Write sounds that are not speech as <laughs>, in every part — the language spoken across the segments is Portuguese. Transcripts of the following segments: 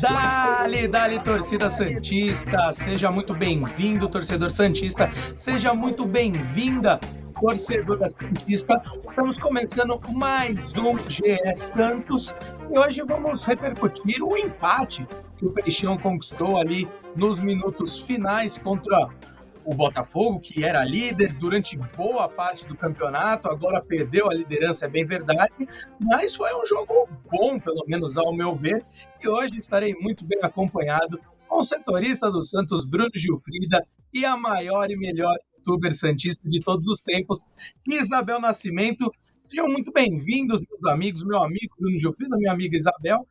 Dali, dali, torcida Santista, seja muito bem-vindo, torcedor Santista, seja muito bem-vinda, torcedora Santista. Estamos começando mais um GS Santos. E hoje vamos repercutir o empate que o Peixão conquistou ali nos minutos finais contra o Botafogo, que era líder durante boa parte do campeonato, agora perdeu a liderança, é bem verdade, mas foi um jogo bom, pelo menos ao meu ver, e hoje estarei muito bem acompanhado com o setorista do Santos, Bruno Gilfrida, e a maior e melhor youtuber santista de todos os tempos, Isabel Nascimento. Sejam muito bem-vindos, meus amigos, meu amigo Bruno Gilfrida, minha amiga Isabel.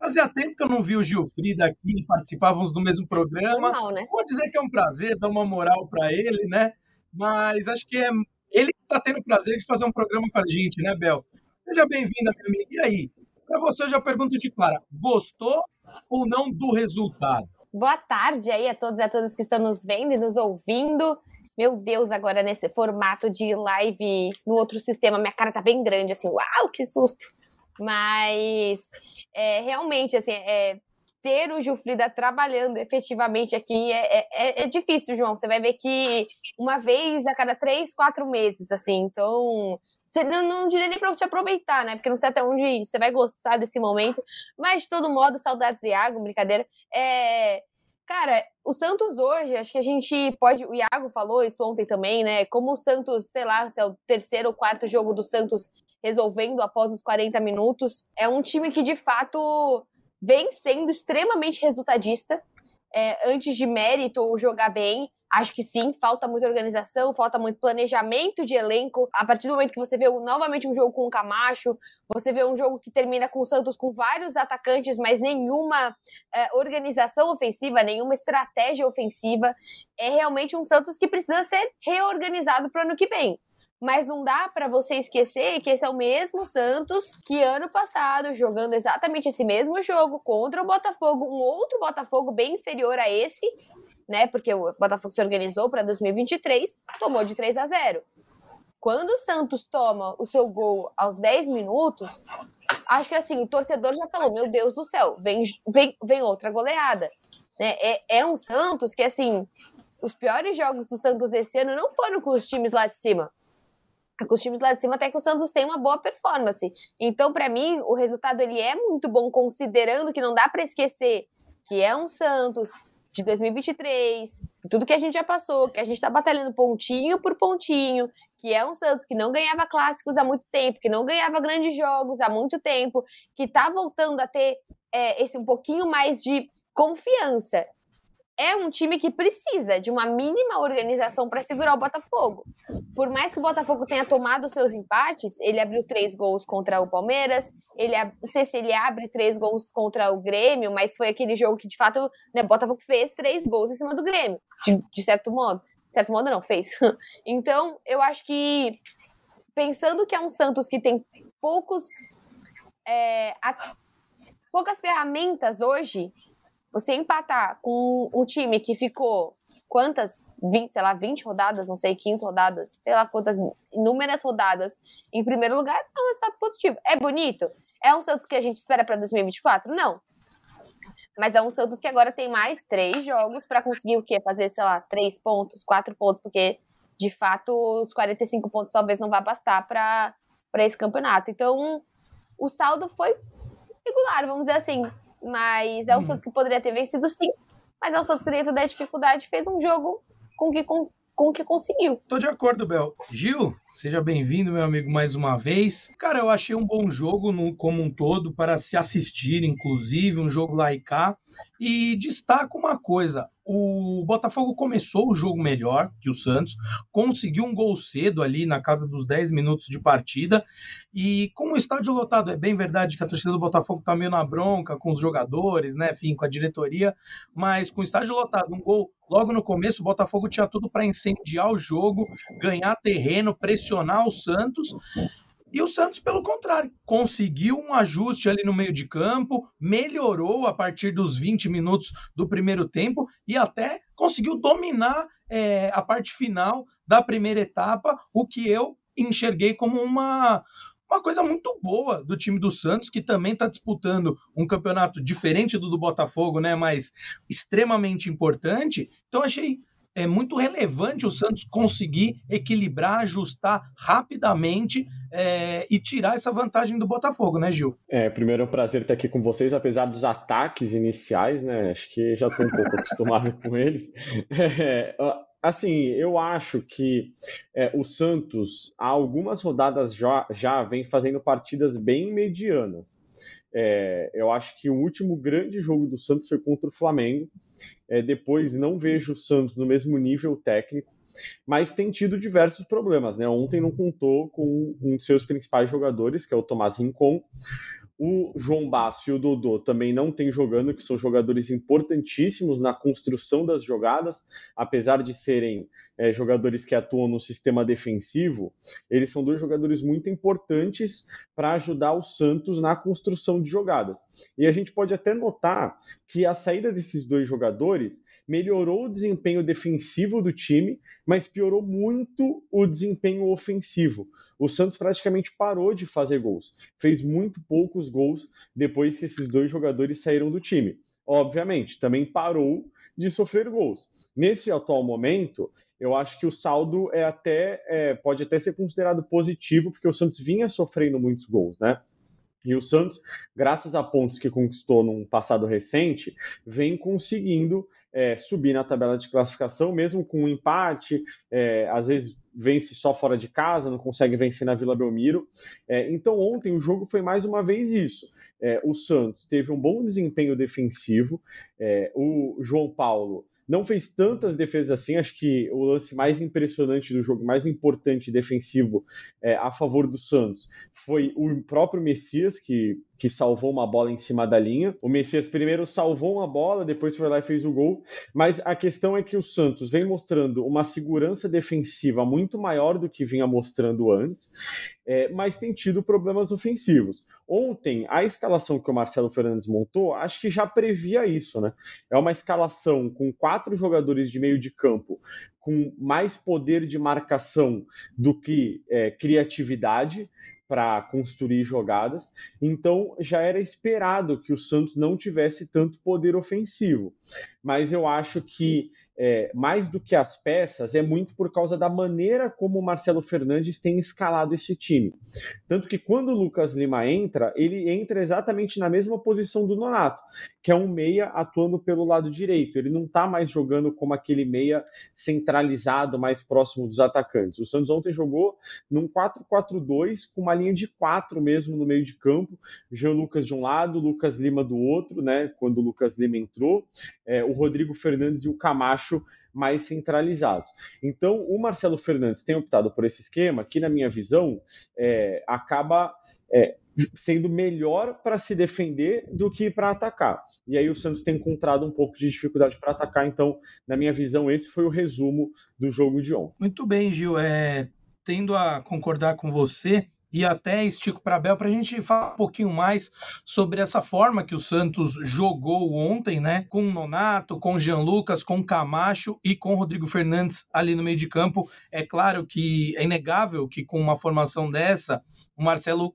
Fazia tempo que eu não vi o Gilfrida aqui, participávamos do mesmo programa. Normal, né? Vou dizer que é um prazer, dar uma moral para ele, né? Mas acho que é ele que está tendo o prazer de fazer um programa com a gente, né, Bel? Seja bem-vinda, minha amiga. E aí? Para você, eu já pergunto de cara: gostou ou não do resultado? Boa tarde aí a todos e a todas que estão nos vendo e nos ouvindo. Meu Deus, agora nesse formato de live no outro sistema, minha cara tá bem grande, assim, uau, que susto! Mas é, realmente, assim, é, ter o Gilfrida trabalhando efetivamente aqui é, é, é, é, difícil, João. Você vai ver que uma vez a cada três, quatro meses, assim. Então, você não, não diria nem para você aproveitar, né? Porque não sei até onde você vai gostar desse momento. Mas, de todo modo, saudades do Iago, brincadeira. É, cara, o Santos hoje, acho que a gente pode. O Iago falou isso ontem também, né? Como o Santos, sei lá, se é o terceiro ou quarto jogo do Santos resolvendo após os 40 minutos. É um time que, de fato, vem sendo extremamente resultadista. É, antes de mérito jogar bem, acho que sim, falta muita organização, falta muito planejamento de elenco. A partir do momento que você vê novamente um jogo com o Camacho, você vê um jogo que termina com o Santos com vários atacantes, mas nenhuma é, organização ofensiva, nenhuma estratégia ofensiva. É realmente um Santos que precisa ser reorganizado para o ano que vem. Mas não dá para você esquecer que esse é o mesmo Santos que ano passado, jogando exatamente esse mesmo jogo contra o Botafogo, um outro Botafogo bem inferior a esse, né? Porque o Botafogo se organizou para 2023, tomou de 3 a 0. Quando o Santos toma o seu gol aos 10 minutos, acho que assim, o torcedor já falou: Meu Deus do céu, vem, vem, vem outra goleada. Né? É, é um Santos que, assim, os piores jogos do Santos desse ano não foram com os times lá de cima com os times lá de cima, até que o Santos tem uma boa performance. Então, para mim, o resultado ele é muito bom, considerando que não dá para esquecer que é um Santos de 2023, tudo que a gente já passou, que a gente está batalhando pontinho por pontinho, que é um Santos que não ganhava clássicos há muito tempo, que não ganhava grandes jogos há muito tempo, que está voltando a ter é, esse um pouquinho mais de confiança é um time que precisa de uma mínima organização para segurar o Botafogo. Por mais que o Botafogo tenha tomado seus empates, ele abriu três gols contra o Palmeiras, ele, não sei se ele abre três gols contra o Grêmio, mas foi aquele jogo que, de fato, né, o Botafogo fez três gols em cima do Grêmio, de, de certo modo. De certo modo, não, fez. <laughs> Então, eu acho que, pensando que é um Santos que tem poucos... É, a, poucas ferramentas hoje você empatar com um time que ficou quantas, 20, sei lá, 20 rodadas, não sei, 15 rodadas, sei lá quantas, inúmeras rodadas em primeiro lugar, é um resultado positivo. É bonito? É um Santos que a gente espera para 2024? Não. Mas é um Santos que agora tem mais três jogos para conseguir o quê? Fazer, sei lá, três pontos, quatro pontos, porque de fato os 45 pontos talvez não vá bastar para esse campeonato. Então, o saldo foi regular, vamos dizer assim. Mas é o hum. Santos que poderia ter vencido sim. Mas é o Santos que dentro da dificuldade fez um jogo com que com, com que conseguiu. Tô de acordo, Bel. Gil, seja bem-vindo, meu amigo, mais uma vez. Cara, eu achei um bom jogo no, como um todo para se assistir, inclusive, um jogo lá e cá. E destaco uma coisa: o Botafogo começou o jogo melhor que o Santos, conseguiu um gol cedo ali na casa dos 10 minutos de partida. E com o estádio lotado, é bem verdade que a torcida do Botafogo tá meio na bronca com os jogadores, né? Enfim, com a diretoria, mas com o estádio lotado, um gol logo no começo, o Botafogo tinha tudo para incendiar o jogo, ganhar terreno, pressionar o Santos. E o Santos, pelo contrário, conseguiu um ajuste ali no meio de campo, melhorou a partir dos 20 minutos do primeiro tempo e até conseguiu dominar é, a parte final da primeira etapa, o que eu enxerguei como uma, uma coisa muito boa do time do Santos, que também está disputando um campeonato diferente do do Botafogo, né? Mas extremamente importante. Então achei é muito relevante o Santos conseguir equilibrar, ajustar rapidamente é, e tirar essa vantagem do Botafogo, né, Gil? É, primeiro é um prazer estar aqui com vocês, apesar dos ataques iniciais, né? Acho que já estou um pouco <laughs> acostumado com eles. É, assim, eu acho que é, o Santos, há algumas rodadas já, já vem fazendo partidas bem medianas. É, eu acho que o último grande jogo do Santos foi contra o Flamengo. É, depois não vejo o Santos no mesmo nível técnico, mas tem tido diversos problemas. Né? Ontem não contou com um de seus principais jogadores, que é o Tomás Rincon. O João Basso e o Dodô também não têm jogando, que são jogadores importantíssimos na construção das jogadas, apesar de serem é, jogadores que atuam no sistema defensivo, eles são dois jogadores muito importantes para ajudar o Santos na construção de jogadas. E a gente pode até notar que a saída desses dois jogadores melhorou o desempenho defensivo do time, mas piorou muito o desempenho ofensivo. O Santos praticamente parou de fazer gols, fez muito poucos gols depois que esses dois jogadores saíram do time. Obviamente, também parou de sofrer gols. Nesse atual momento, eu acho que o saldo é até é, pode até ser considerado positivo, porque o Santos vinha sofrendo muitos gols, né? E o Santos, graças a pontos que conquistou num passado recente, vem conseguindo é, subir na tabela de classificação, mesmo com um empate, é, às vezes vence só fora de casa, não consegue vencer na Vila Belmiro. É, então, ontem o jogo foi mais uma vez isso. É, o Santos teve um bom desempenho defensivo, é, o João Paulo não fez tantas defesas assim. Acho que o lance mais impressionante do jogo, mais importante defensivo é, a favor do Santos, foi o próprio Messias, que que salvou uma bola em cima da linha. O Messias primeiro salvou uma bola, depois foi lá e fez o gol. Mas a questão é que o Santos vem mostrando uma segurança defensiva muito maior do que vinha mostrando antes, é, mas tem tido problemas ofensivos. Ontem, a escalação que o Marcelo Fernandes montou, acho que já previa isso, né? É uma escalação com quatro jogadores de meio de campo com mais poder de marcação do que é, criatividade para construir jogadas. Então já era esperado que o Santos não tivesse tanto poder ofensivo. Mas eu acho que é, mais do que as peças, é muito por causa da maneira como o Marcelo Fernandes tem escalado esse time. Tanto que quando o Lucas Lima entra, ele entra exatamente na mesma posição do Nonato, que é um meia atuando pelo lado direito. Ele não está mais jogando como aquele meia centralizado, mais próximo dos atacantes. O Santos ontem jogou num 4-4-2, com uma linha de quatro mesmo no meio de campo. Jean Lucas de um lado, Lucas Lima do outro, né? Quando o Lucas Lima entrou, é, o Rodrigo Fernandes e o Camacho mais centralizados. Então, o Marcelo Fernandes tem optado por esse esquema, que, na minha visão, é, acaba é, sendo melhor para se defender do que para atacar. E aí o Santos tem encontrado um pouco de dificuldade para atacar. Então, na minha visão, esse foi o resumo do jogo de ontem. Muito bem, Gil. É, tendo a concordar com você, e até estico para Bel para a gente falar um pouquinho mais sobre essa forma que o Santos jogou ontem, né? Com o Nonato, com o Jean Lucas, com o Camacho e com o Rodrigo Fernandes ali no meio de campo. É claro que é inegável que com uma formação dessa, o Marcelo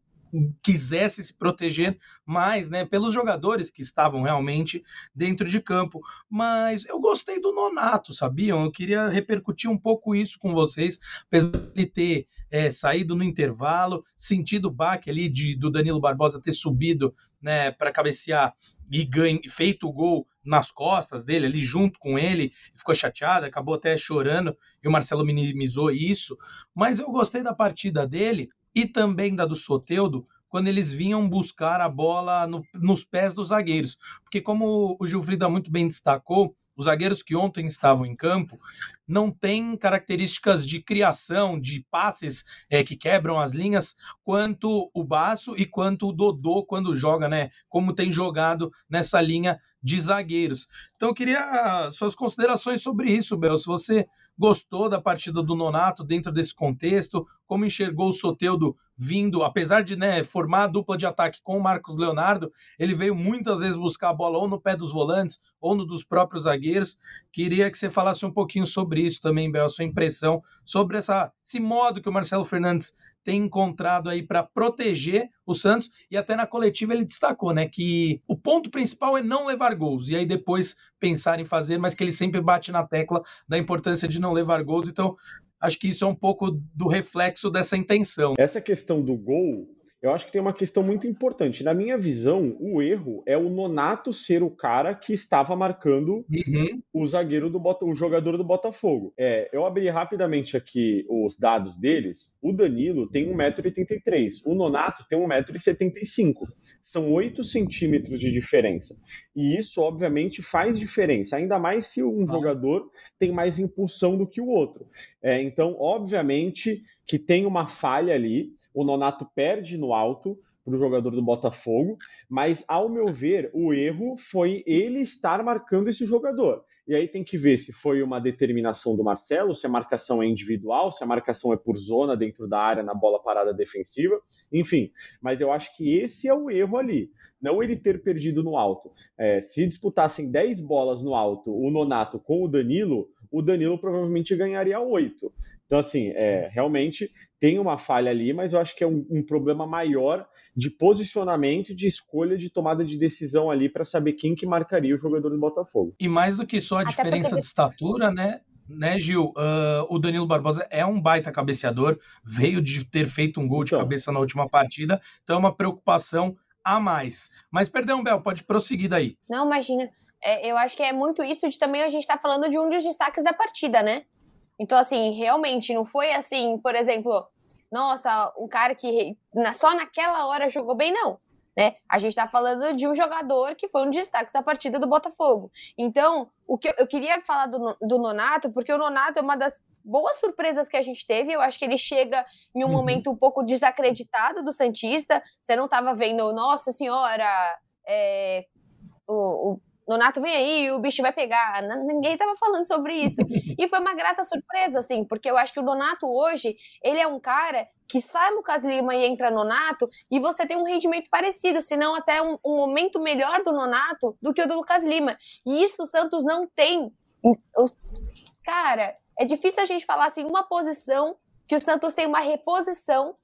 quisesse se proteger mais, né, pelos jogadores que estavam realmente dentro de campo. Mas eu gostei do Nonato, sabiam? Eu queria repercutir um pouco isso com vocês, apesar de ter é, saído no intervalo, sentido o baque ali de, do Danilo Barbosa ter subido né, para cabecear e ganho, feito o gol nas costas dele, ali junto com ele, ficou chateado, acabou até chorando, e o Marcelo minimizou isso. Mas eu gostei da partida dele e também da do Soteudo, quando eles vinham buscar a bola no, nos pés dos zagueiros. Porque, como o Gilfrida muito bem destacou, os zagueiros que ontem estavam em campo não têm características de criação, de passes é, que quebram as linhas, quanto o Baço e quanto o Dodô quando joga, né? Como tem jogado nessa linha de zagueiros. Então, eu queria suas considerações sobre isso, Bel. Se você gostou da partida do Nonato dentro desse contexto, como enxergou o Soteudo vindo, apesar de né, formar a dupla de ataque com o Marcos Leonardo, ele veio muitas vezes buscar a bola ou no pé dos volantes ou no dos próprios zagueiros. Queria que você falasse um pouquinho sobre isso também, Bel, a sua impressão sobre essa, esse modo que o Marcelo Fernandes tem encontrado aí para proteger o Santos e até na coletiva ele destacou, né, que o ponto principal é não levar gols e aí depois pensar em fazer, mas que ele sempre bate na tecla da importância de não levar gols. Então, acho que isso é um pouco do reflexo dessa intenção. Essa questão do gol eu acho que tem uma questão muito importante. Na minha visão, o erro é o Nonato ser o cara que estava marcando uhum. o zagueiro do Bota, o jogador do Botafogo. É, eu abri rapidamente aqui os dados deles. O Danilo tem 1,83m, o Nonato tem 1,75m. São 8 centímetros de diferença. E isso, obviamente, faz diferença, ainda mais se um jogador tem mais impulsão do que o outro. É, então, obviamente, que tem uma falha ali o Nonato perde no alto para o jogador do Botafogo, mas ao meu ver, o erro foi ele estar marcando esse jogador. E aí tem que ver se foi uma determinação do Marcelo, se a marcação é individual, se a marcação é por zona dentro da área na bola parada defensiva, enfim. Mas eu acho que esse é o erro ali, não ele ter perdido no alto. É, se disputassem 10 bolas no alto, o Nonato com o Danilo, o Danilo provavelmente ganharia 8. Então, assim, é, realmente tem uma falha ali, mas eu acho que é um, um problema maior de posicionamento, de escolha, de tomada de decisão ali para saber quem que marcaria o jogador do Botafogo. E mais do que só a Até diferença porque... de estatura, né? Né, Gil? Uh, o Danilo Barbosa é um baita cabeceador, veio de ter feito um gol de então. cabeça na última partida, então é uma preocupação a mais. Mas perdão, Bel, pode prosseguir daí. Não, imagina. É, eu acho que é muito isso de também a gente estar tá falando de um dos destaques da partida, né? Então, assim, realmente não foi assim, por exemplo, nossa, um cara que só naquela hora jogou bem, não. Né? A gente está falando de um jogador que foi um destaque da partida do Botafogo. Então, o que eu, eu queria falar do, do, Nonato, porque o Nonato é uma das boas surpresas que a gente teve. Eu acho que ele chega em um uhum. momento um pouco desacreditado do Santista. Você não estava vendo, nossa senhora, é, o, o Nonato vem aí, o bicho vai pegar. Ninguém tava falando sobre isso. <laughs> E foi uma grata surpresa, assim, porque eu acho que o Donato hoje, ele é um cara que sai Lucas Lima e entra Nonato, e você tem um rendimento parecido, se não até um, um, momento melhor do Nonato do que o do Lucas Lima. E isso o Santos não tem. Cara, é difícil a gente falar assim, uma posição que o Santos tem uma reposição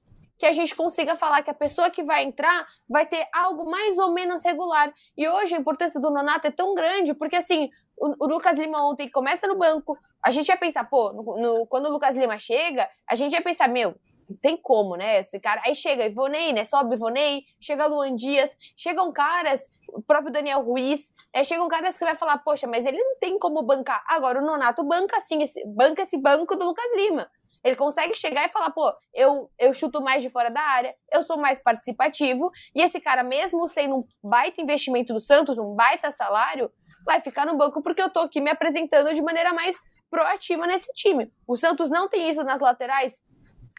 que a gente consiga falar que a pessoa que vai entrar vai ter algo mais ou menos regular. E hoje a importância do Nonato é tão grande, porque assim, o, o Lucas Lima ontem começa no banco, a gente ia pensar, pô, no, no, quando o Lucas Lima chega, a gente ia pensar, meu, tem como, né? Esse cara. Aí chega Ivonei, né? Sobe Ivonei, chega Luan Dias, chegam caras, o próprio Daniel Ruiz, né? chegam caras que vai falar, poxa, mas ele não tem como bancar. Agora o Nonato banca sim, esse, banca esse banco do Lucas Lima. Ele consegue chegar e falar, pô, eu, eu chuto mais de fora da área, eu sou mais participativo, e esse cara, mesmo sendo um baita investimento do Santos, um baita salário, vai ficar no banco porque eu tô aqui me apresentando de maneira mais proativa nesse time. O Santos não tem isso nas laterais.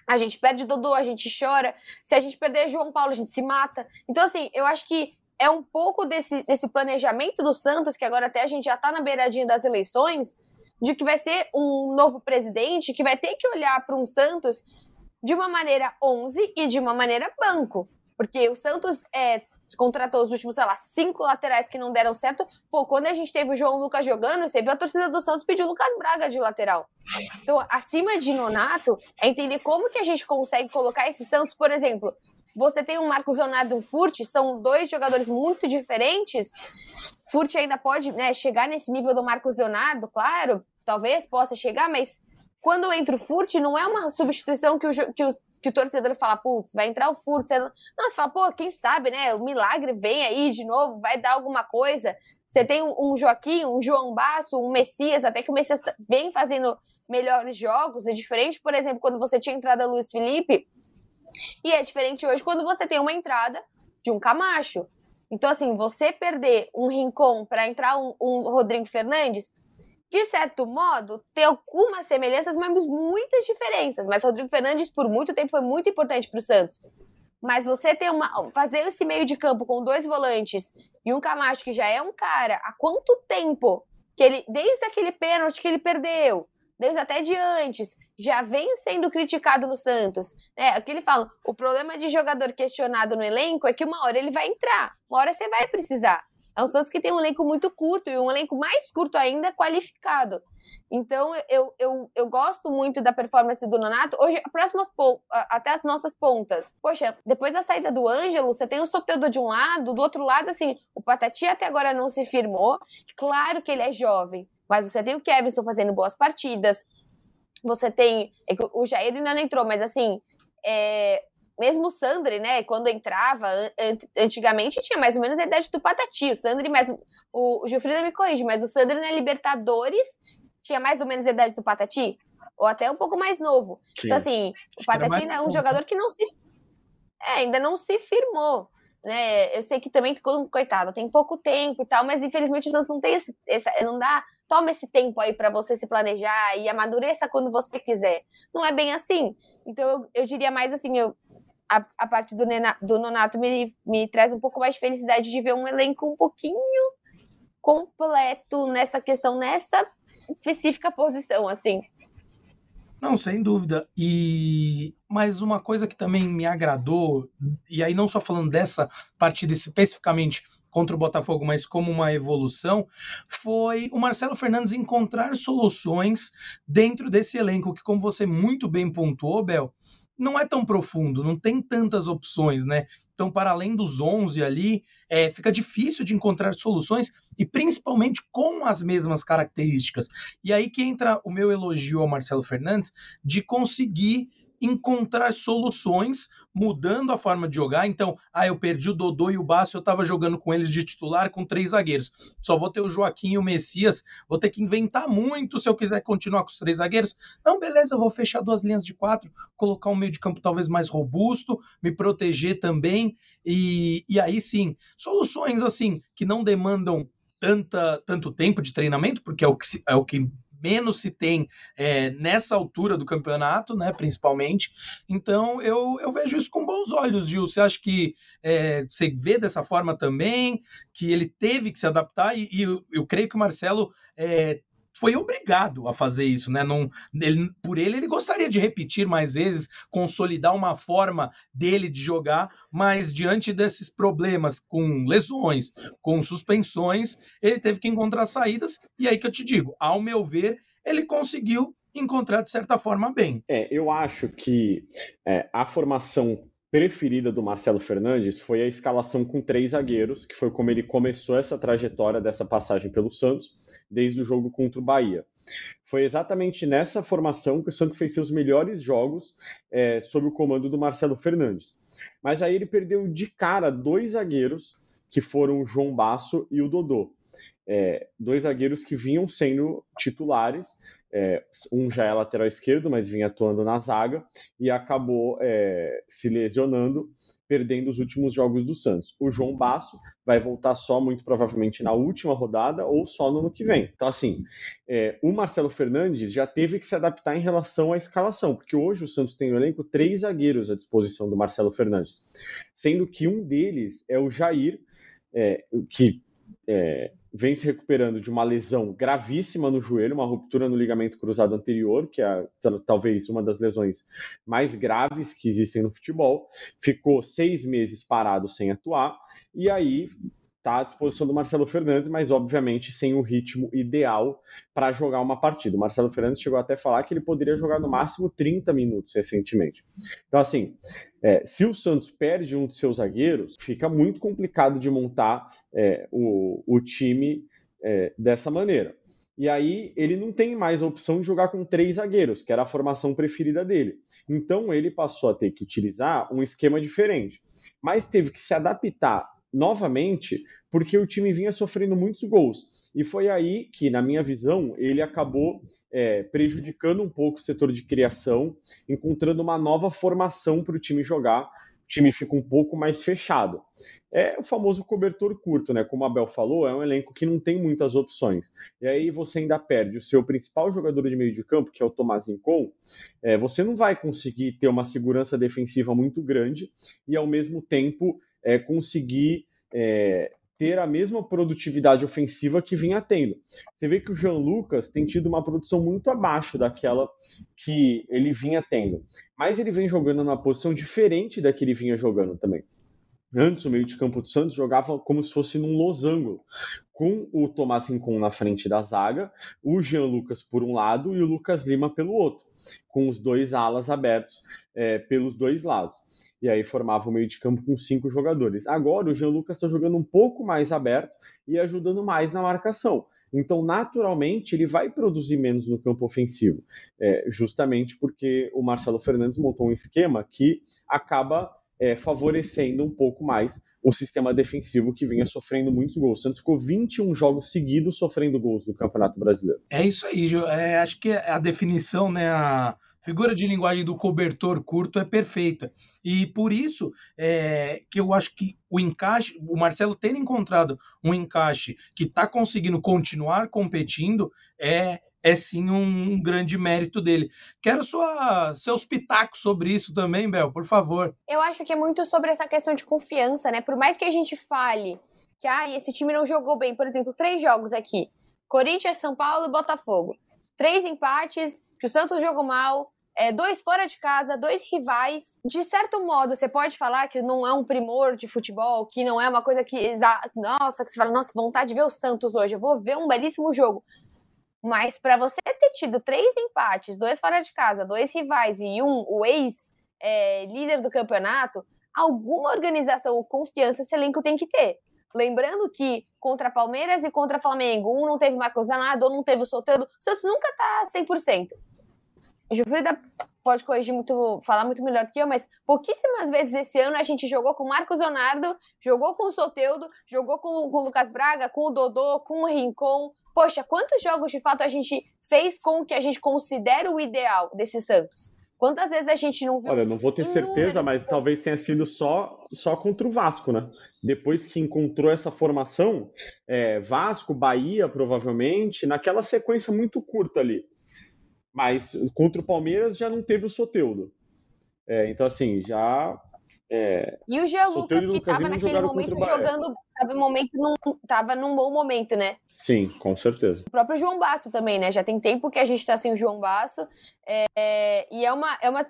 A gente perde Dodô, a gente chora. Se a gente perder João Paulo, a gente se mata. Então, assim, eu acho que é um pouco desse, desse planejamento do Santos, que agora até a gente já tá na beiradinha das eleições, de que vai ser um novo presidente que vai ter que olhar para um Santos de uma maneira 11 e de uma maneira banco. Porque o Santos é, contratou os últimos, sei lá, cinco laterais que não deram certo. Pô, quando a gente teve o João Lucas jogando, você viu a torcida do Santos pedir o Lucas Braga de lateral. Então, acima de Nonato, é entender como que a gente consegue colocar esse Santos, por exemplo, você tem um Marcos Leonardo e um Furt, são dois jogadores muito diferentes. Furt ainda pode né, chegar nesse nível do Marcos Leonardo, claro, talvez possa chegar, mas quando entra o Furt, não é uma substituição que o, que o, que o torcedor fala, putz, vai entrar o Furt. Você não, você fala, pô, quem sabe, né? O milagre vem aí de novo, vai dar alguma coisa. Você tem um, um Joaquim, um João Basso, um Messias, até que o Messias vem fazendo melhores jogos. É diferente, por exemplo, quando você tinha entrada Luiz Felipe. E é diferente hoje quando você tem uma entrada de um Camacho. Então, assim, você perder um Rincon para entrar um, um Rodrigo Fernandes, de certo modo, tem algumas semelhanças, mas muitas diferenças. Mas Rodrigo Fernandes, por muito tempo, foi muito importante para o Santos. Mas você ter uma. fazer esse meio de campo com dois volantes e um Camacho que já é um cara, há quanto tempo que ele. Desde aquele pênalti que ele perdeu, desde até de antes, já vem sendo criticado no Santos. É, aqui ele fala: o problema de jogador questionado no elenco é que uma hora ele vai entrar, uma hora você vai precisar. É um Santos que tem um elenco muito curto e um elenco mais curto ainda qualificado. Então, eu, eu, eu gosto muito da performance do Nonato. Hoje, próximas até as nossas pontas. Poxa, depois da saída do Ângelo, você tem o Soteldo de um lado, do outro lado, assim, o Patati até agora não se firmou. Claro que ele é jovem, mas você tem o Kevin fazendo boas partidas. Você tem. É o Jair ainda não entrou, mas assim. É, mesmo o Sandri, né, quando entrava, antigamente tinha mais ou menos a idade do Patati. O Sandri, mais, o, o Gilfrida me corrige, mas o Sandri na Libertadores tinha mais ou menos a idade do Patati? Ou até um pouco mais novo. Sim. Então, assim, o Patati é um jogador que não se. É, ainda não se firmou. Né? Eu sei que também, coitado, tem pouco tempo e tal, mas infelizmente os não tem esse, esse. Não dá. Toma esse tempo aí para você se planejar e amadureça quando você quiser. Não é bem assim. Então, eu, eu diria mais assim, eu, a, a parte do, Nena, do Nonato me, me traz um pouco mais de felicidade de ver um elenco um pouquinho completo nessa questão, nessa específica posição, assim. Não, sem dúvida. E mas uma coisa que também me agradou, e aí não só falando dessa partida especificamente contra o Botafogo, mas como uma evolução, foi o Marcelo Fernandes encontrar soluções dentro desse elenco que, como você muito bem pontuou, Bel, não é tão profundo, não tem tantas opções, né? Então, para além dos 11 ali, é, fica difícil de encontrar soluções e principalmente com as mesmas características. E aí que entra o meu elogio ao Marcelo Fernandes de conseguir encontrar soluções mudando a forma de jogar. Então, ah, eu perdi o Dodô e o Basso, eu estava jogando com eles de titular com três zagueiros. Só vou ter o Joaquim e o Messias, vou ter que inventar muito se eu quiser continuar com os três zagueiros. Não, beleza, eu vou fechar duas linhas de quatro, colocar um meio de campo talvez mais robusto, me proteger também. E, e aí sim, soluções assim que não demandam tanta, tanto tempo de treinamento, porque é o que, é o que menos se tem é, nessa altura do campeonato, né, principalmente. Então, eu, eu vejo isso com bons olhos, Gil. Você acha que é, você vê dessa forma também, que ele teve que se adaptar? E, e eu, eu, creio que o Marcelo é, foi obrigado a fazer isso, né? Não, ele, por ele, ele gostaria de repetir mais vezes, consolidar uma forma dele de jogar, mas diante desses problemas com lesões, com suspensões, ele teve que encontrar saídas, e aí que eu te digo, ao meu ver, ele conseguiu encontrar de certa forma bem. É, eu acho que é, a formação preferida do Marcelo Fernandes foi a escalação com três zagueiros, que foi como ele começou essa trajetória dessa passagem pelo Santos, desde o jogo contra o Bahia. Foi exatamente nessa formação que o Santos fez seus melhores jogos é, sob o comando do Marcelo Fernandes. Mas aí ele perdeu de cara dois zagueiros, que foram o João Basso e o Dodô. É, dois zagueiros que vinham sendo titulares é, um já é lateral esquerdo, mas vinha atuando na zaga e acabou é, se lesionando, perdendo os últimos jogos do Santos. O João Basso vai voltar só, muito provavelmente, na última rodada ou só no ano que vem. Então, assim, é, o Marcelo Fernandes já teve que se adaptar em relação à escalação, porque hoje o Santos tem no elenco três zagueiros à disposição do Marcelo Fernandes, sendo que um deles é o Jair, é, que é, vem se recuperando de uma lesão gravíssima no joelho, uma ruptura no ligamento cruzado anterior, que é talvez uma das lesões mais graves que existem no futebol. Ficou seis meses parado sem atuar, e aí está à disposição do Marcelo Fernandes, mas obviamente sem o ritmo ideal para jogar uma partida. O Marcelo Fernandes chegou até a falar que ele poderia jogar no máximo 30 minutos recentemente. Então, assim, é, se o Santos perde um de seus zagueiros, fica muito complicado de montar é, o, o, time é, dessa maneira. E aí ele não tem mais a opção de jogar com três zagueiros, que era a formação preferida dele. Então ele passou a ter que utilizar um esquema diferente. Mas teve que se adaptar novamente, porque o time vinha sofrendo muitos gols. E foi aí que, na minha visão, ele acabou é, prejudicando um pouco o setor de criação, encontrando uma nova formação para o time jogar, time fica um pouco mais fechado. É o famoso cobertor curto, né? Como a Bel falou, é um elenco que não tem muitas opções. E aí você ainda perde o seu principal jogador de meio de campo, que é o Tomás Incon. É, você não vai conseguir ter uma segurança defensiva muito grande e, ao mesmo tempo, é, conseguir é, ter a mesma produtividade ofensiva que vinha tendo. Você vê que o Jean Lucas tem tido uma produção muito abaixo daquela que ele vinha tendo. Mas ele vem jogando numa posição diferente da que ele vinha jogando também. Antes, o meio de campo do Santos jogava como se fosse num losango, com o Tomás Rincon na frente da zaga, o Jean Lucas por um lado e o Lucas Lima pelo outro, com os dois alas abertos é, pelos dois lados. E aí formava o meio de campo com cinco jogadores. Agora o Jean Lucas está jogando um pouco mais aberto e ajudando mais na marcação. Então, naturalmente, ele vai produzir menos no campo ofensivo, é, justamente porque o Marcelo Fernandes montou um esquema que acaba é, favorecendo um pouco mais o sistema defensivo que vinha sofrendo muitos gols. O Santos ficou 21 jogos seguidos sofrendo gols no Campeonato Brasileiro. É isso aí, Gil. É, acho que a definição, né, a figura de linguagem do cobertor curto é perfeita. E por isso é, que eu acho que o encaixe, o Marcelo ter encontrado um encaixe que está conseguindo continuar competindo é é sim um, um, grande mérito dele. Quero sua, seus pitacos sobre isso também, Bel, por favor. Eu acho que é muito sobre essa questão de confiança, né? Por mais que a gente fale que ah, esse time não jogou bem, por exemplo, três jogos aqui: Corinthians, São Paulo e Botafogo. Três empates, que o Santos jogou mal, é, dois fora de casa, dois rivais. De certo modo, você pode falar que não é um primor de futebol, que não é uma coisa que. Nossa, que você fala, nossa, que vontade de ver o Santos hoje. Eu vou ver um belíssimo jogo. Mas para você ter tido três empates, dois fora de casa, dois rivais e um, o ex-líder é, do campeonato, alguma organização ou confiança esse elenco tem que ter. Lembrando que contra Palmeiras e contra Flamengo, um não teve Marcos Zanado, ou não teve o Soteldo, o Santos nunca tá 100%. Gilfrida pode corrigir muito, falar muito melhor do que eu, mas pouquíssimas vezes esse ano a gente jogou com o Marcos Leonardo, jogou com o Soteudo, jogou com, com o Lucas Braga, com o Dodô, com o Rincon, poxa, quantos jogos de fato a gente fez com o que a gente considera o ideal desse Santos? Quantas vezes a gente não viu? Olha, não vou ter certeza, mas talvez tenha sido só, só contra o Vasco, né? Depois que encontrou essa formação, é, Vasco, Bahia, provavelmente, naquela sequência muito curta ali. Mas contra o Palmeiras já não teve o Soteudo. É, então, assim, já é, e o Jean Lucas, que estava naquele momento jogando, estava momento num, tava num bom momento, né? Sim, com certeza. O próprio João Basso também, né? Já tem tempo que a gente está sem o João Basso. É, e é uma. É uma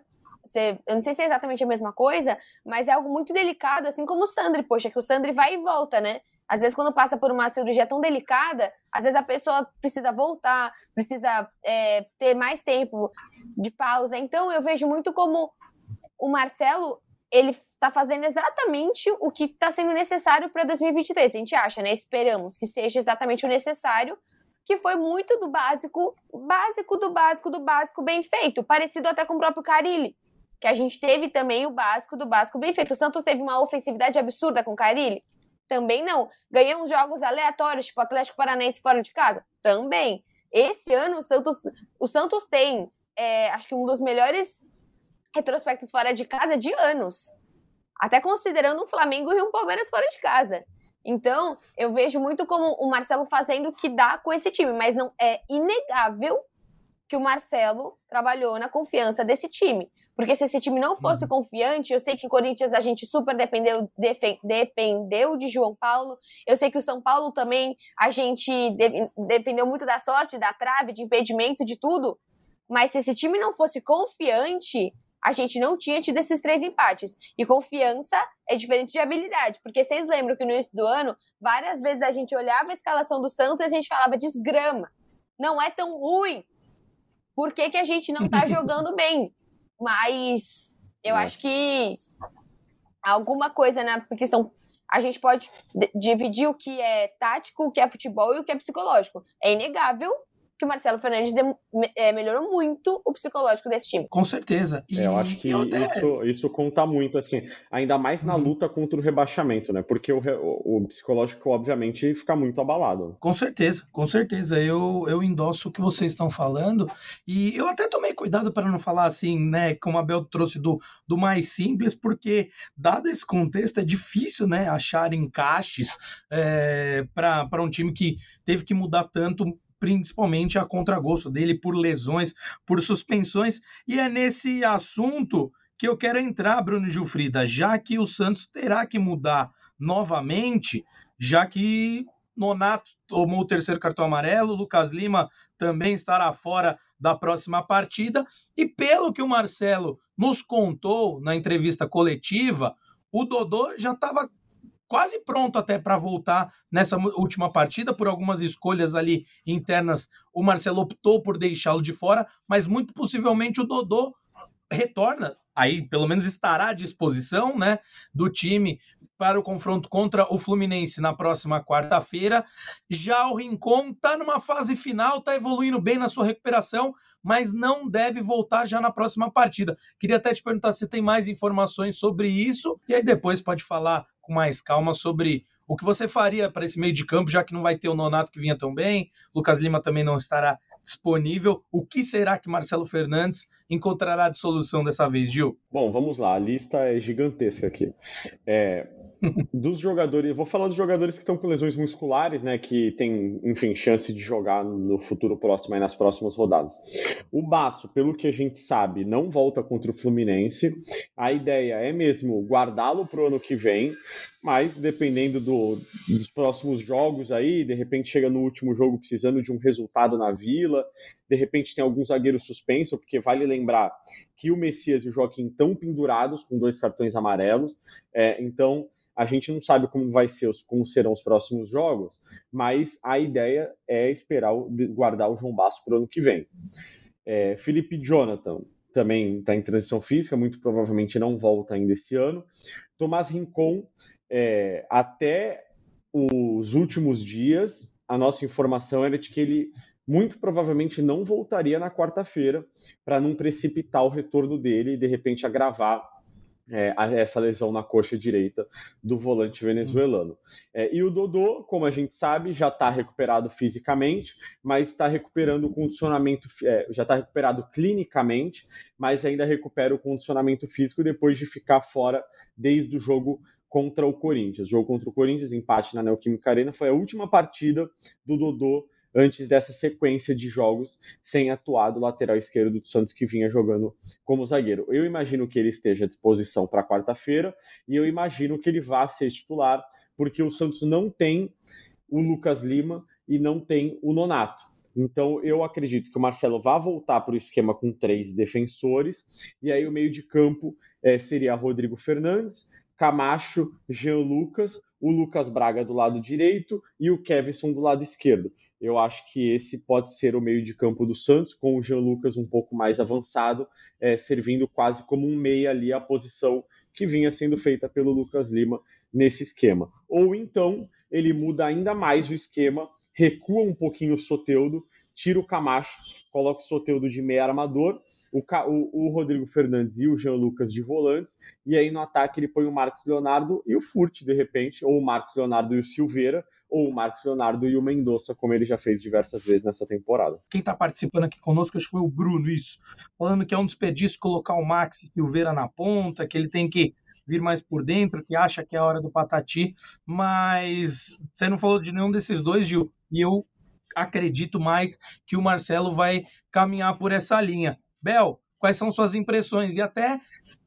eu não sei se é exatamente a mesma coisa, mas é algo muito delicado, assim como o Sandri, poxa, que o Sandri vai e volta, né? Às vezes, quando passa por uma cirurgia tão delicada, às vezes a pessoa precisa voltar, precisa é, ter mais tempo de pausa. Então, eu vejo muito como o Marcelo ele está fazendo exatamente o que está sendo necessário para 2023. A gente acha, né? Esperamos que seja exatamente o necessário, que foi muito do básico, básico do básico do básico bem feito, parecido até com o próprio Carilli, que a gente teve também o básico do básico bem feito. O Santos teve uma ofensividade absurda com o Carilli? Também não. Ganhamos jogos aleatórios, tipo Atlético Paranaense fora de casa? Também. Esse ano o Santos, o Santos tem, é, acho que um dos melhores retrospectos fora de casa de anos. Até considerando um Flamengo e um Palmeiras fora de casa. Então, eu vejo muito como o Marcelo fazendo o que dá com esse time, mas não é inegável que o Marcelo trabalhou na confiança desse time. Porque se esse time não fosse uhum. confiante, eu sei que o Corinthians a gente super dependeu, dependeu de João Paulo. Eu sei que o São Paulo também a gente de, dependeu muito da sorte, da trave, de impedimento, de tudo. Mas se esse time não fosse confiante, a gente não tinha tido esses três empates. E confiança é diferente de habilidade, porque vocês lembram que no início do ano, várias vezes a gente olhava a escalação do Santos e a gente falava desgrama. Não é tão ruim. Por que, que a gente não tá <laughs> jogando bem? Mas eu acho que alguma coisa na questão. A gente pode dividir o que é tático, o que é futebol e o que é psicológico. É inegável que o Marcelo Fernandes é, melhorou muito o psicológico desse time. Com certeza. E, é, eu acho que até... isso, isso conta muito, assim, ainda mais na uhum. luta contra o rebaixamento, né? Porque o, o, o, psicológico, obviamente, fica muito abalado. Com certeza, com certeza. Eu, eu endosso o que vocês estão falando. E eu até tomei cuidado para não falar assim, né? Como a Bel trouxe do, do mais simples, porque, dado esse contexto, é difícil, né? Achar encaixes é, para um time que teve que mudar tanto principalmente a contragosto dele por lesões, por suspensões, e é nesse assunto que eu quero entrar, Bruno Gilfrida, já que o Santos terá que mudar novamente, já que Nonato tomou o terceiro cartão amarelo, Lucas Lima também estará fora da próxima partida, e pelo que o Marcelo nos contou na entrevista coletiva, o Dodô já estava quase pronto até para voltar nessa última partida, por algumas escolhas ali internas, o Marcelo optou por deixá-lo de fora, mas muito possivelmente o Dodô retorna, aí pelo menos estará à disposição, né, do time para o confronto contra o Fluminense na próxima quarta-feira. Já o Rincon está numa fase final, está evoluindo bem na sua recuperação, mas não deve voltar já na próxima partida. Queria até te perguntar se tem mais informações sobre isso, e aí depois pode falar com mais calma sobre o que você faria para esse meio de campo, já que não vai ter o Nonato que vinha tão bem, Lucas Lima também não estará disponível. O que será que Marcelo Fernandes encontrará de solução dessa vez, Gil? Bom, vamos lá, a lista é gigantesca aqui. É, <laughs> dos jogadores, vou falar dos jogadores que estão com lesões musculares, né, que tem, enfim, chance de jogar no futuro próximo, aí nas próximas rodadas. O Baço, pelo que a gente sabe, não volta contra o Fluminense. A ideia é mesmo guardá-lo para o ano que vem, mas dependendo do, dos próximos jogos aí, de repente chega no último jogo precisando de um resultado na Vila, de repente tem algum zagueiro suspenso, porque vale lembrar que o Messias e o Joaquim estão pendurados com dois cartões amarelos, é, então a gente não sabe como vai ser, como serão os próximos jogos, mas a ideia é esperar guardar o João Basso para o ano que vem. É, Felipe Jonathan também está em transição física, muito provavelmente não volta ainda esse ano. Tomás Rincon, é, até os últimos dias, a nossa informação era de que ele muito provavelmente não voltaria na quarta-feira para não precipitar o retorno dele e de repente agravar é, essa lesão na coxa direita do volante venezuelano. É, e o Dodô, como a gente sabe, já está recuperado fisicamente, mas está recuperando o condicionamento, é, já está recuperado clinicamente, mas ainda recupera o condicionamento físico depois de ficar fora desde o jogo contra o Corinthians. O jogo contra o Corinthians, empate na Neoquímica Arena, foi a última partida do Dodô antes dessa sequência de jogos sem atuar do lateral esquerdo do Santos que vinha jogando como zagueiro. Eu imagino que ele esteja à disposição para quarta-feira e eu imagino que ele vá ser titular, porque o Santos não tem o Lucas Lima e não tem o Nonato. Então eu acredito que o Marcelo vai voltar para o esquema com três defensores, e aí o meio de campo é, seria Rodrigo Fernandes, Camacho, Jean Lucas, o Lucas Braga do lado direito e o Kevson do lado esquerdo. Eu acho que esse pode ser o meio de campo do Santos, com o Jean Lucas um pouco mais avançado, é, servindo quase como um meia ali a posição que vinha sendo feita pelo Lucas Lima nesse esquema. Ou então ele muda ainda mais o esquema, recua um pouquinho o Soteudo, tira o Camacho, coloca o Soteudo de meia armador, o, o, Rodrigo Fernandes e o Jean Lucas de volantes, e aí no ataque ele põe o Marcos Leonardo e o Furt, de repente, ou o Marcos Leonardo e o Silveira, ou o Marcos Leonardo e o Mendonça, como ele já fez diversas vezes nessa temporada. Quem está participando aqui conosco, acho que foi o Bruno, isso. Falando que é um desperdício colocar o Max Silveira na ponta, que ele tem que vir mais por dentro, que acha que é a hora do Patati, mas você não falou de nenhum desses dois, Gil, e eu acredito mais que o Marcelo vai caminhar por essa linha. Bel, quais são suas impressões? E até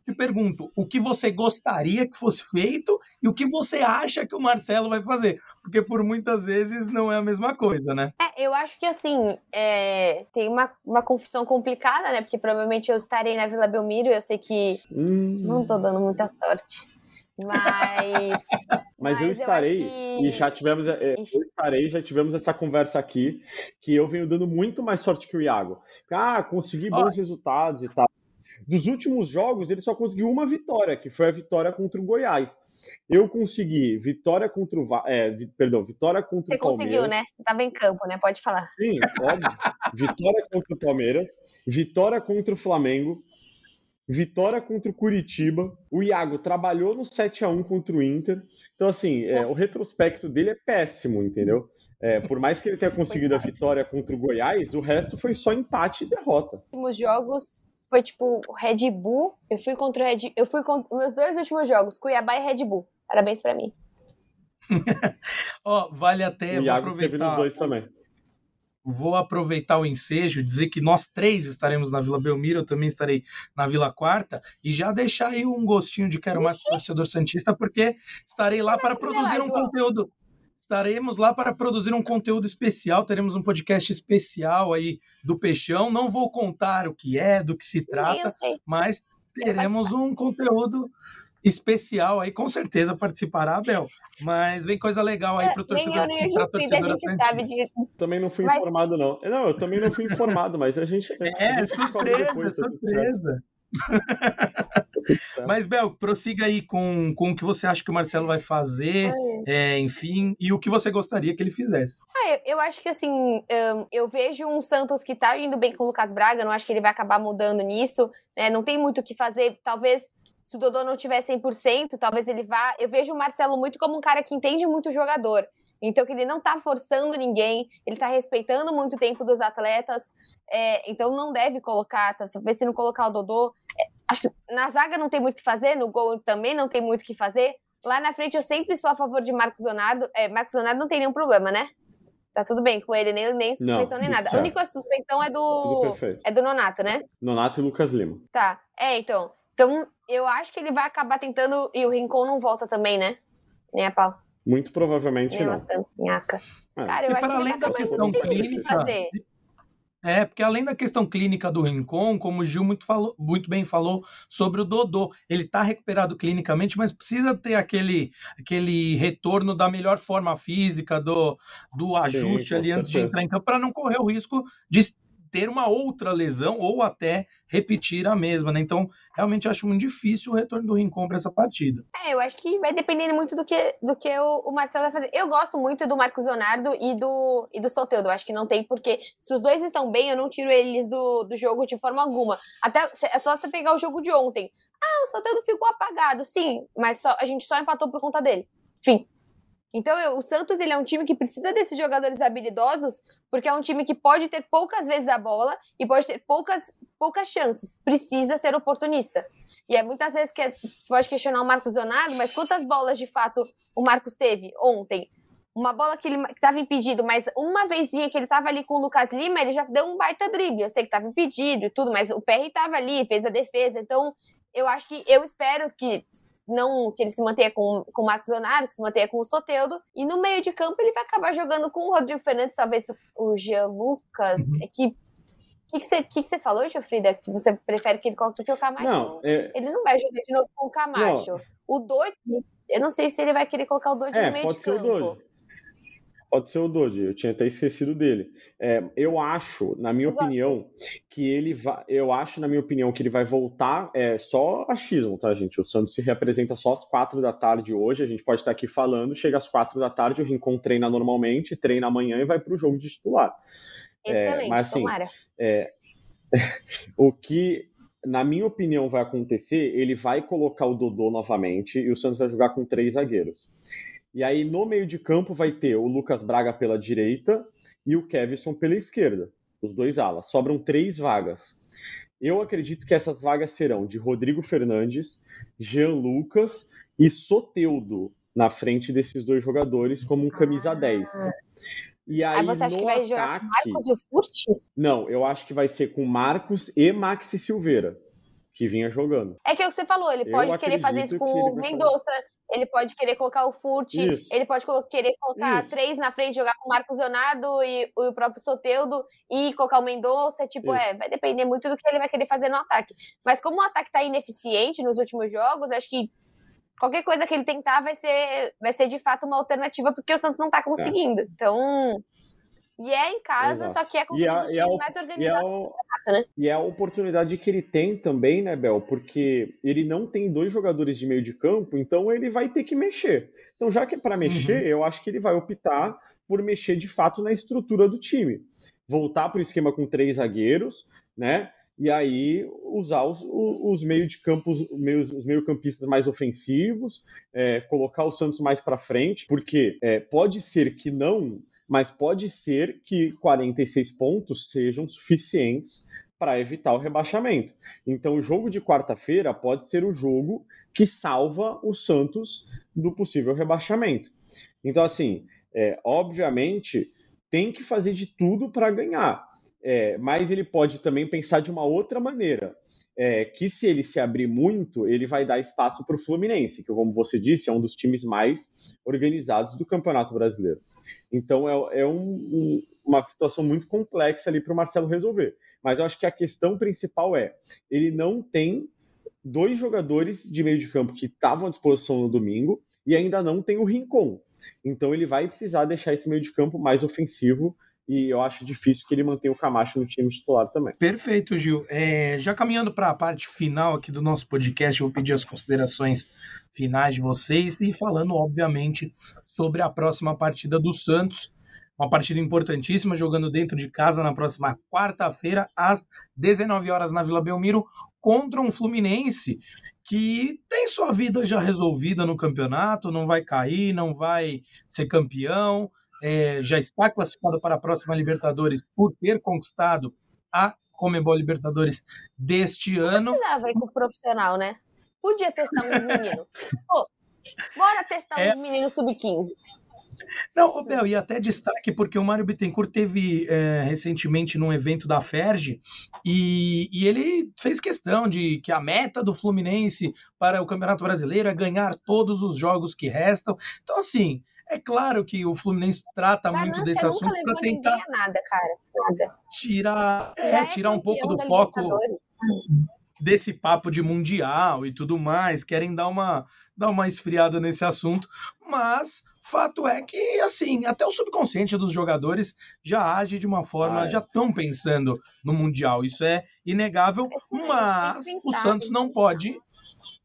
te pergunto, o que você gostaria que fosse feito e o que você acha que o Marcelo vai fazer? Porque por muitas vezes não é a mesma coisa, né? É, eu acho que assim, é, tem uma, uma confusão complicada, né? Porque provavelmente eu estarei na Vila Belmiro e eu sei que hum. não tô dando muita sorte. Mas. <laughs> Mas, mas eu estarei, eu que... e já tivemos. É, eu estarei, já tivemos essa conversa aqui, que eu venho dando muito mais sorte que o Iago. Ah, consegui bons Ó, resultados e tal. Dos últimos jogos, ele só conseguiu uma vitória, que foi a vitória contra o Goiás. eu consegui vitória contra o é, vi, perdão, vitória contra Você o Palmeiras. Você conseguiu, né? Você estava em campo, né? Pode falar. Sim, óbvio. vitória contra o Palmeiras, vitória contra o Flamengo, vitória contra o Curitiba. O Iago trabalhou no 7 a 1 contra o Inter. Então, assim, é, o retrospecto dele é péssimo, entendeu? É, por mais que ele tenha conseguido a vitória contra o Goiás, o resto foi só empate e derrota. Os jogos foi tipo Red Bull. Eu fui contra o Red Eu fui contra meus dois últimos jogos, Cuiabá e Red Bull. Parabéns para mim. <laughs> Ó, oh, vale até. O Iago aproveitar. nos dois também. Vou aproveitar o ensejo, dizer que nós três estaremos na Vila Belmiro, eu também estarei na Vila Quarta, e já deixar aí um gostinho de quero mais torcedor Santista, porque estarei lá para produzir um conteúdo estaremos lá para produzir um conteúdo especial, teremos um podcast especial aí do Peixão. Não vou contar o que é, do que se trata, mas teremos um conteúdo especial aí, com certeza participará, Bel. Mas vem coisa legal aí para o torcedor. Nem eu, nem a torcedora a gente sabe de... Também não fui mas... informado, não. Não, eu também não fui informado, mas a gente. É, a gente surpresa, depois, tá surpresa. <laughs> Mas, Bel, prossiga aí com, com o que você acha que o Marcelo vai fazer, é, enfim, e o que você gostaria que ele fizesse. Ah, eu, eu acho que assim, eu, eu vejo um Santos que tá indo bem com o Lucas Braga, não acho que ele vai acabar mudando nisso, né? Não tem muito o que fazer, talvez. Se o Dodô não tiver 100%, talvez ele vá. Eu vejo o Marcelo muito como um cara que entende muito o jogador. Então, que ele não tá forçando ninguém, ele tá respeitando muito o tempo dos atletas. É, então, não deve colocar, talvez se não colocar o Dodô. É, acho que na zaga não tem muito o que fazer, no gol também não tem muito o que fazer. Lá na frente, eu sempre sou a favor de Marcos Leonardo. É, Marcos Leonardo não tem nenhum problema, né? Tá tudo bem com ele, nem, nem suspensão não, nem nada. Certo. A única suspensão é do. É do Nonato, né? Nonato e Lucas Lima. Tá. É, então. Então, eu acho que ele vai acabar tentando. E o Rincon não volta também, né? Nem a pau. Muito provavelmente não. É. Cara, eu e acho para que além da questão clínica, é, porque além da questão clínica do Rincon, como o Gil muito, falou, muito bem falou sobre o Dodô, ele está recuperado clinicamente, mas precisa ter aquele, aquele retorno da melhor forma física, do, do ajuste Sim, ali antes de entrar em campo, para não correr o risco de ter uma outra lesão ou até repetir a mesma, né? Então, realmente acho muito difícil o retorno do Rincon para essa partida. É, eu acho que vai depender muito do que, do que o, o, Marcelo vai fazer. Eu gosto muito do Marcos Leonardo e do, e do Soteldo. Eu acho que não tem porque, se os dois estão bem, eu não tiro eles do, do jogo de forma alguma. Até é só você pegar o jogo de ontem. Ah, o Soteldo ficou apagado, sim, mas só, a gente só empatou por conta dele. Fim. Então, eu, o Santos ele é um time que precisa desses jogadores habilidosos, porque é um time que pode ter poucas vezes a bola e pode ter poucas, poucas chances. Precisa ser oportunista. E é muitas vezes que é, você pode questionar o Marcos Leonardo, mas quantas bolas de fato o Marcos teve ontem? Uma bola que ele estava impedido, mas uma vezinha que ele estava ali com o Lucas Lima, ele já deu um baita drible. Eu sei que estava impedido e tudo, mas o PR estava ali, fez a defesa. Então, eu acho que eu espero que não que ele se mantenha com, com o Marcos Leonardo, que se mantenha com o Soteudo, e no meio de campo ele vai acabar jogando com o Rodrigo Fernandes, talvez o Jean Lucas, uhum. que o que, você, que, que você falou, Geoffrida? Que você prefere que ele coloque do que o Camacho? Não, é... Ele não vai jogar de novo com o Camacho. Não. O Dodi, eu não sei se ele vai querer colocar o Dodi é, no meio de campo. O Dodi. Pode ser o Dodi, eu tinha até esquecido dele. É, eu acho, na minha eu opinião, gosto. que ele vai. Eu acho, na minha opinião, que ele vai voltar é, só achismo, tá, gente? O Santos se representa só às quatro da tarde hoje. A gente pode estar aqui falando, chega às quatro da tarde, o Rincon treina normalmente, treina amanhã e vai para o jogo de titular. Excelente, é, mas, assim, tomara. É, <laughs> o que na minha opinião, vai acontecer, ele vai colocar o Dodô novamente e o Santos vai jogar com três zagueiros. E aí no meio de campo vai ter o Lucas Braga pela direita e o Kevson pela esquerda, os dois alas. Sobram três vagas. Eu acredito que essas vagas serão de Rodrigo Fernandes, Jean Lucas e Soteudo na frente desses dois jogadores como um camisa 10. Ah. E aí, aí você acha que vai ataque... jogar com Marcos e o Furt? Não, eu acho que vai ser com Marcos e Maxi Silveira, que vinha jogando. É que é o que você falou, ele pode eu querer fazer isso com o Mendonça, ele pode querer colocar o Furt, Isso. ele pode querer colocar Isso. três na frente, jogar com o Marcos Leonardo e o próprio Soteudo e colocar o Mendonça. Tipo, Isso. é, vai depender muito do que ele vai querer fazer no ataque. Mas como o ataque tá ineficiente nos últimos jogos, acho que qualquer coisa que ele tentar vai ser, vai ser de fato uma alternativa, porque o Santos não tá conseguindo. Então, E é em casa, Exato. só que é com um dos times é mais organizados o, né? E é a oportunidade que ele tem também, né, Bel? Porque ele não tem dois jogadores de meio de campo, então ele vai ter que mexer. Então, já que é para uhum. mexer, uhum. eu acho que ele vai optar por mexer de fato na estrutura do time. Voltar para o esquema com três zagueiros, né? E aí usar os, os meio de campos, os meio campistas mais ofensivos, é, colocar o Santos mais para frente, porque é, pode ser que não mas pode ser que 46 pontos sejam suficientes para evitar o rebaixamento. Então, o jogo de quarta-feira pode ser o jogo que salva o Santos do possível rebaixamento. Então, assim, é, obviamente, tem que fazer de tudo para ganhar, é, mas ele pode também pensar de uma outra maneira é, que se ele se abrir muito, ele vai dar espaço para o Fluminense, que, como você disse, é um dos times mais organizados do Campeonato Brasileiro. Então é, é um, um, uma situação muito complexa ali para o Marcelo resolver. Mas eu acho que a questão principal é: ele não tem dois jogadores de meio de campo que estavam à disposição no domingo e ainda não tem o Rincon. Então ele vai precisar deixar esse meio de campo mais ofensivo e eu acho difícil que ele mantenha o Camacho no time titular também. Perfeito, Gil. É, já caminhando para a parte final aqui do nosso podcast, eu vou pedir as considerações finais de vocês e falando, obviamente, sobre a próxima partida do Santos. Uma partida importantíssima, jogando dentro de casa na próxima quarta-feira, às 19 horas na Vila Belmiro, contra um Fluminense que tem sua vida já resolvida no campeonato, não vai cair, não vai ser campeão, é, já está classificado para a próxima Libertadores por ter conquistado a Comebol Libertadores deste ano. Precisava ir com o profissional, né? Podia testar uns meninos. <laughs> Pô, bora testar é... uns meninos sub-15. Não, Bel, e até destaque, porque o Mário Bittencourt teve é, recentemente num evento da Ferge e, e, ele fez questão de que a meta do Fluminense para o Campeonato Brasileiro é ganhar todos os jogos que restam. Então, assim, é claro que o Fluminense trata muito desse assunto para tentar nada, cara. Nada. tirar, é, é tirar um pouco do foco desse papo de mundial e tudo mais. Querem dar uma dar uma esfriada nesse assunto, mas fato é que, assim, até o subconsciente dos jogadores já age de uma forma, ah, é. já estão pensando no Mundial. Isso é inegável, mas o Santos não pode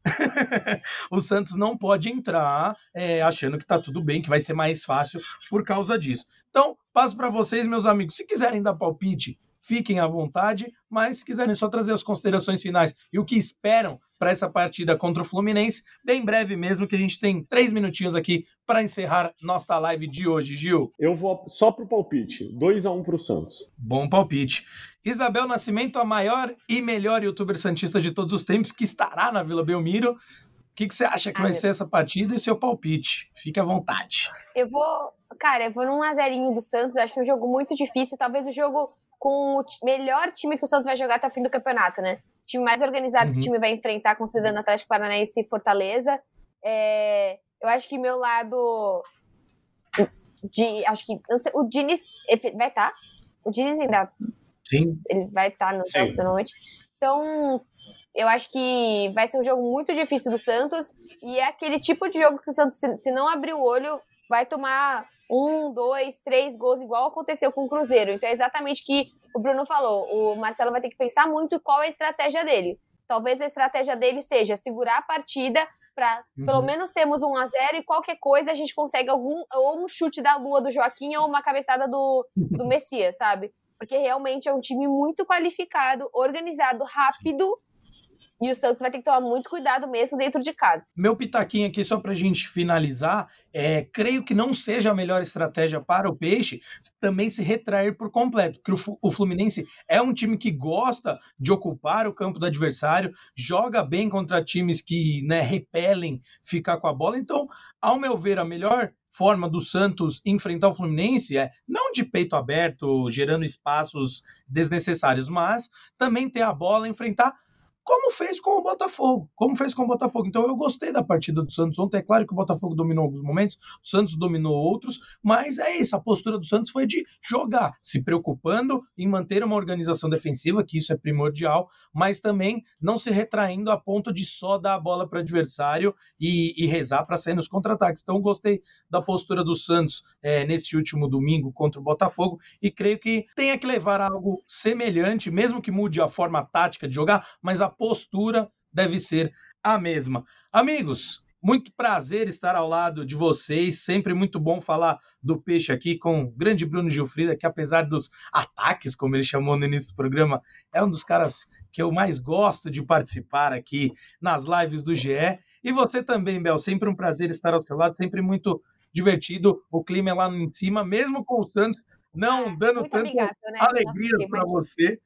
<laughs> o Santos não pode entrar é, achando que está tudo bem, que vai ser mais fácil por causa disso. Então, passo para vocês, meus amigos. Se quiserem dar palpite, fiquem à vontade, mas se quiserem só trazer as considerações finais e o que esperam para essa partida contra o Fluminense, bem breve mesmo, que a gente tem três minutinhos aqui para encerrar nossa live de hoje, Gil. Eu vou só pro palpite, 2 a 1 um para o Santos. Bom palpite. Isabel Nascimento, a maior e melhor youtuber santista de todos os tempos, que estará na Vila Belmiro. O que, que você acha que Ai, vai ser essa partida e seu palpite? Fique à vontade. Eu vou, cara, eu vou num azerinho do Santos. Acho que é um jogo muito difícil. Talvez o jogo com o melhor time que o Santos vai jogar até o fim do campeonato, né? O time mais organizado uhum. que o time vai enfrentar, considerando Atlético Paranaense e Fortaleza. É, eu acho que meu lado de, acho que sei, o Diniz vai estar. Tá? O Diniz ainda Sim. Ele vai estar no jogo normalmente. Então, eu acho que vai ser um jogo muito difícil do Santos. E é aquele tipo de jogo que o Santos, se, não abrir o olho, vai tomar um, dois, três gols, igual aconteceu com o Cruzeiro. Então é exatamente o que o Bruno falou. O Marcelo vai ter que pensar muito qual é a estratégia dele. Talvez a estratégia dele seja segurar a partida para uhum. pelo menos termos um a zero e qualquer coisa a gente consegue algum ou um chute da lua do Joaquim ou uma cabeçada do, do <laughs> Messias, sabe? porque realmente é um time muito qualificado, organizado, rápido. E o Santos vai ter que tomar muito cuidado mesmo dentro de casa. Meu pitaquinho aqui, só para a gente finalizar, é, creio que não seja a melhor estratégia para o Peixe também se retrair por completo, porque o Fluminense é um time que gosta de ocupar o campo do adversário, joga bem contra times que né, repelem ficar com a bola. Então, ao meu ver, a melhor forma do Santos enfrentar o Fluminense é não de peito aberto, gerando espaços desnecessários, mas também ter a bola, enfrentar como fez com o Botafogo, como fez com o Botafogo. Então eu gostei da partida do Santos ontem. É claro que o Botafogo dominou alguns momentos, o Santos dominou outros, mas é isso. A postura do Santos foi de jogar, se preocupando em manter uma organização defensiva, que isso é primordial, mas também não se retraindo a ponto de só dar a bola para o adversário e, e, rezar para sair nos contra-ataques. Então gostei da postura do Santos é, nesse último domingo contra o Botafogo e creio que tenha que levar algo semelhante, mesmo que mude a forma tática de jogar, mas a postura deve ser a mesma. Amigos, muito prazer estar ao lado de vocês. Sempre muito bom falar do peixe aqui com o grande Bruno Gilfrida, que apesar dos ataques, como ele chamou no início do programa, é um dos caras que eu mais gosto de participar aqui nas lives do GE. E você também, Bel, sempre um prazer estar ao seu lado, sempre muito divertido. O clima é lá em cima, mesmo com o Santos não dando muito tanto né? alegria para você.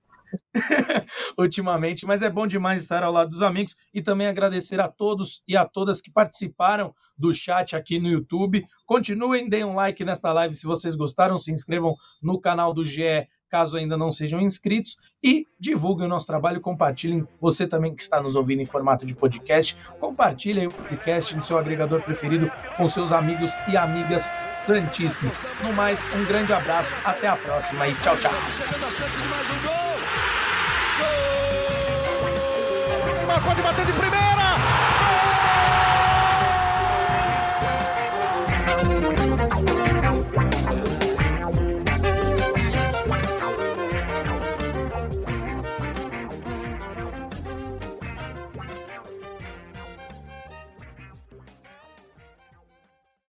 <laughs> ultimamente, mas é bom demais estar ao lado dos amigos e também agradecer a todos e a todas que participaram do chat aqui no YouTube. Continuem, deem um like nesta live se vocês gostaram, se inscrevam no canal do GE caso ainda não sejam inscritos, e divulguem o nosso trabalho, compartilhem. Você também que está nos ouvindo em formato de podcast, compartilhe o podcast no seu agregador preferido com seus amigos e amigas santíssimos. No mais, um grande abraço, até a próxima e tchau, tchau. Pode bater de primeira!